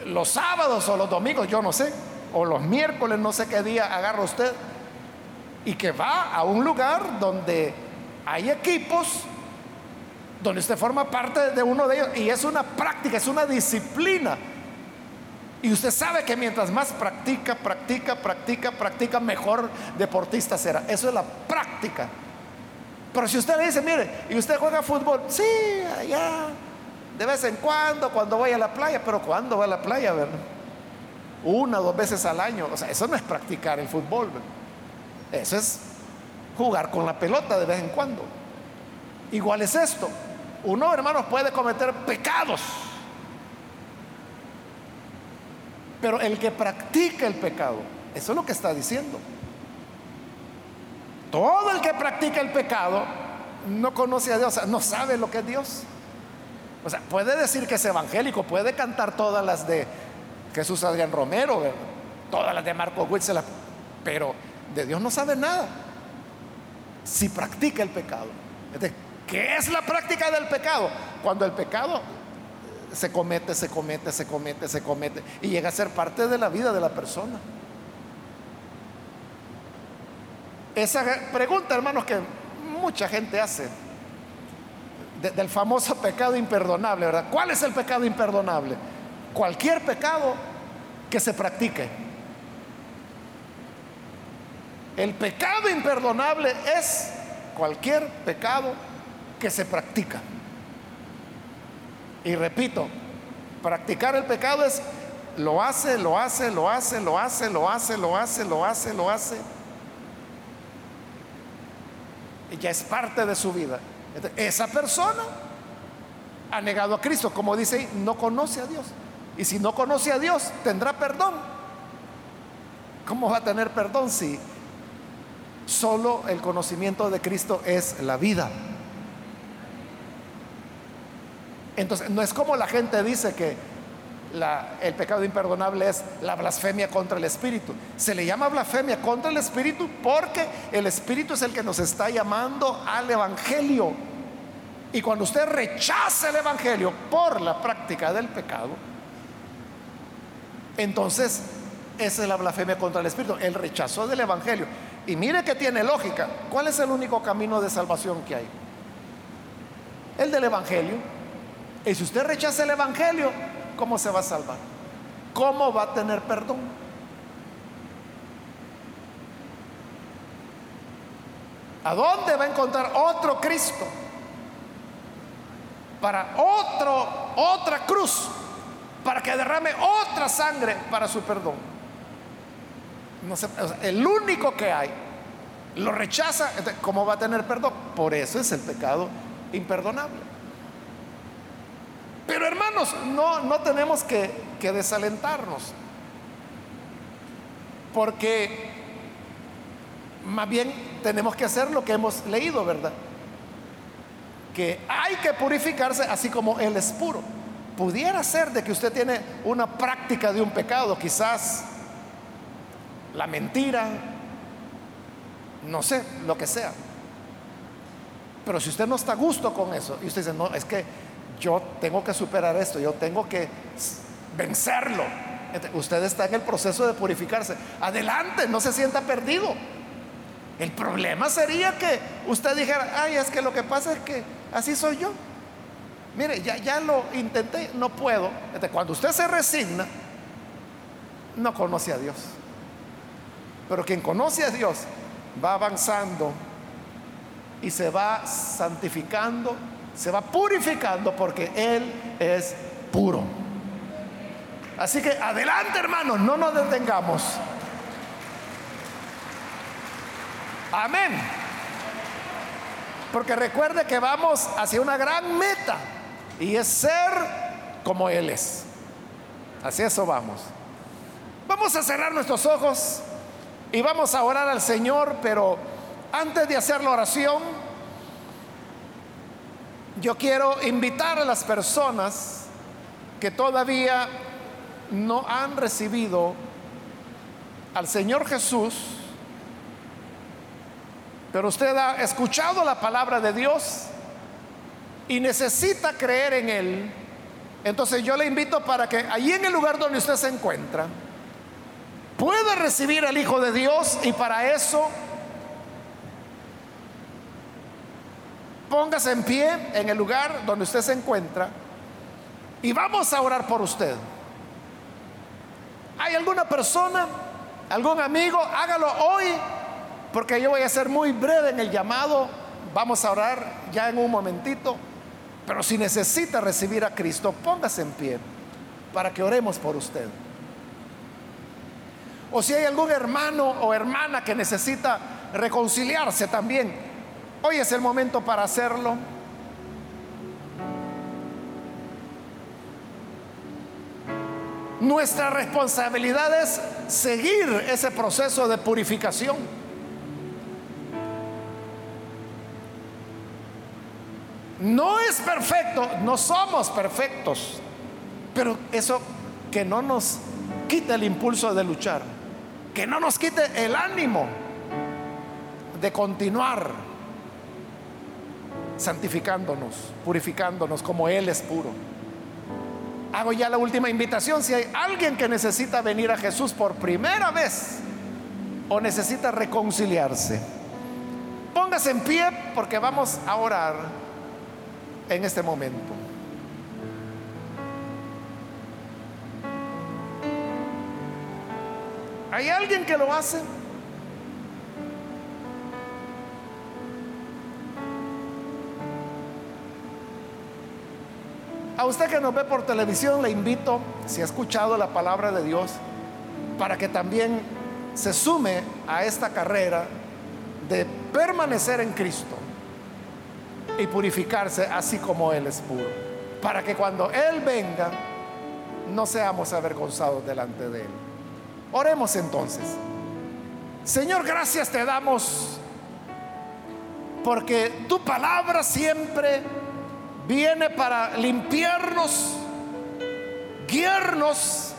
los sábados o los domingos, yo no sé, o los miércoles, no sé qué día agarra usted, y que va a un lugar donde hay equipos, donde usted forma parte de uno de ellos, y es una práctica, es una disciplina. Y usted sabe que mientras más practica, practica, practica, practica, mejor deportista será. Eso es la práctica. Pero si usted le dice, mire, y usted juega fútbol, sí, allá, de vez en cuando, cuando voy a la playa, pero ¿cuándo va a la playa, verdad? Una dos veces al año. O sea, eso no es practicar el fútbol. Eso es jugar con la pelota de vez en cuando. Igual es esto. Uno, hermanos, puede cometer pecados. Pero el que practica el pecado, eso es lo que está diciendo. Todo el que practica el pecado no conoce a Dios, no sabe lo que es Dios. O sea, puede decir que es evangélico, puede cantar todas las de Jesús Adrián Romero, todas las de Marco Witzel, pero de Dios no sabe nada. Si practica el pecado. ¿Qué es la práctica del pecado? Cuando el pecado se comete, se comete, se comete, se comete y llega a ser parte de la vida de la persona. Esa pregunta, hermanos, que mucha gente hace del famoso pecado imperdonable, ¿verdad? ¿Cuál es el pecado imperdonable? Cualquier pecado que se practique. El pecado imperdonable es cualquier pecado que se practica. Y repito, practicar el pecado es lo hace, lo hace, lo hace, lo hace, lo hace, lo hace, lo hace, lo hace. Y ya es parte de su vida. Esa persona ha negado a Cristo, como dice, no conoce a Dios. Y si no conoce a Dios, tendrá perdón. ¿Cómo va a tener perdón si solo el conocimiento de Cristo es la vida? Entonces, no es como la gente dice que el pecado imperdonable es la blasfemia contra el Espíritu. Se le llama blasfemia contra el Espíritu porque el Espíritu es el que nos está llamando al Evangelio. Y cuando usted rechaza el Evangelio por la práctica del pecado, entonces esa es la blasfemia contra el Espíritu, el rechazo del Evangelio. Y mire que tiene lógica. ¿Cuál es el único camino de salvación que hay? El del Evangelio. Y si usted rechaza el Evangelio, ¿cómo se va a salvar? ¿Cómo va a tener perdón? ¿A dónde va a encontrar otro Cristo? Para otro, otra cruz, para que derrame otra sangre para su perdón. El único que hay lo rechaza, ¿cómo va a tener perdón? Por eso es el pecado imperdonable. No, no tenemos que, que desalentarnos. Porque más bien tenemos que hacer lo que hemos leído, ¿verdad? Que hay que purificarse así como Él es puro. Pudiera ser de que usted tiene una práctica de un pecado, quizás la mentira, no sé, lo que sea. Pero si usted no está a gusto con eso y usted dice, no, es que yo tengo que superar esto, yo tengo que vencerlo. Usted está en el proceso de purificarse. Adelante, no se sienta perdido. El problema sería que usted dijera, ay, es que lo que pasa es que así soy yo. Mire, ya, ya lo intenté, no puedo. Cuando usted se resigna, no conoce a Dios. Pero quien conoce a Dios va avanzando y se va santificando se va purificando porque Él es puro. Así que adelante hermanos, no nos detengamos. Amén. Porque recuerde que vamos hacia una gran meta y es ser como Él es. Así eso vamos. Vamos a cerrar nuestros ojos y vamos a orar al Señor, pero antes de hacer la oración, yo quiero invitar a las personas que todavía no han recibido al Señor Jesús, pero usted ha escuchado la palabra de Dios y necesita creer en Él, entonces yo le invito para que allí en el lugar donde usted se encuentra, pueda recibir al Hijo de Dios y para eso póngase en pie en el lugar donde usted se encuentra y vamos a orar por usted. ¿Hay alguna persona, algún amigo? Hágalo hoy, porque yo voy a ser muy breve en el llamado. Vamos a orar ya en un momentito. Pero si necesita recibir a Cristo, póngase en pie para que oremos por usted. O si hay algún hermano o hermana que necesita reconciliarse también, hoy es el momento para hacerlo. Nuestra responsabilidad es seguir ese proceso de purificación. No es perfecto, no somos perfectos, pero eso que no nos quite el impulso de luchar, que no nos quite el ánimo de continuar santificándonos, purificándonos como Él es puro. Hago ya la última invitación. Si hay alguien que necesita venir a Jesús por primera vez o necesita reconciliarse, póngase en pie porque vamos a orar en este momento. ¿Hay alguien que lo hace? A usted que nos ve por televisión le invito, si ha escuchado la palabra de Dios, para que también se sume a esta carrera de permanecer en Cristo y purificarse así como Él es puro. Para que cuando Él venga, no seamos avergonzados delante de Él. Oremos entonces. Señor, gracias te damos porque tu palabra siempre viene para limpiarnos, guiarnos,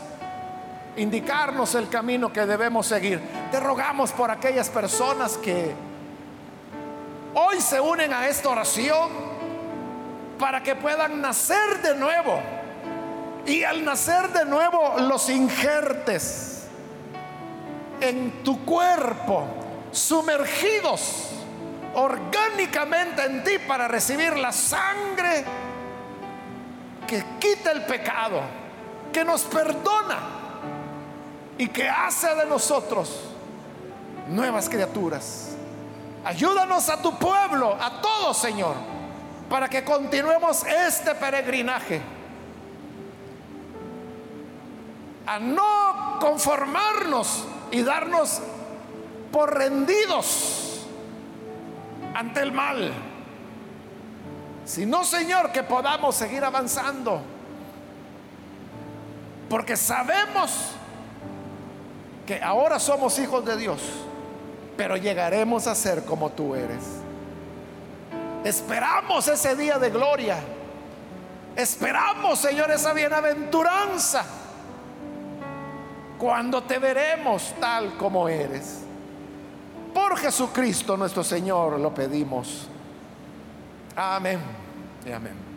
indicarnos el camino que debemos seguir. Te rogamos por aquellas personas que hoy se unen a esta oración para que puedan nacer de nuevo. Y al nacer de nuevo los injertes en tu cuerpo, sumergidos orgánicamente en ti para recibir la sangre que quita el pecado, que nos perdona y que hace de nosotros nuevas criaturas. Ayúdanos a tu pueblo, a todos, Señor, para que continuemos este peregrinaje. A no conformarnos y darnos por rendidos ante el mal, sino, Señor, que podamos seguir avanzando. Porque sabemos que ahora somos hijos de Dios, pero llegaremos a ser como tú eres. Esperamos ese día de gloria. Esperamos, Señor, esa bienaventuranza. Cuando te veremos tal como eres. Por Jesucristo nuestro Señor lo pedimos. Amén y amén.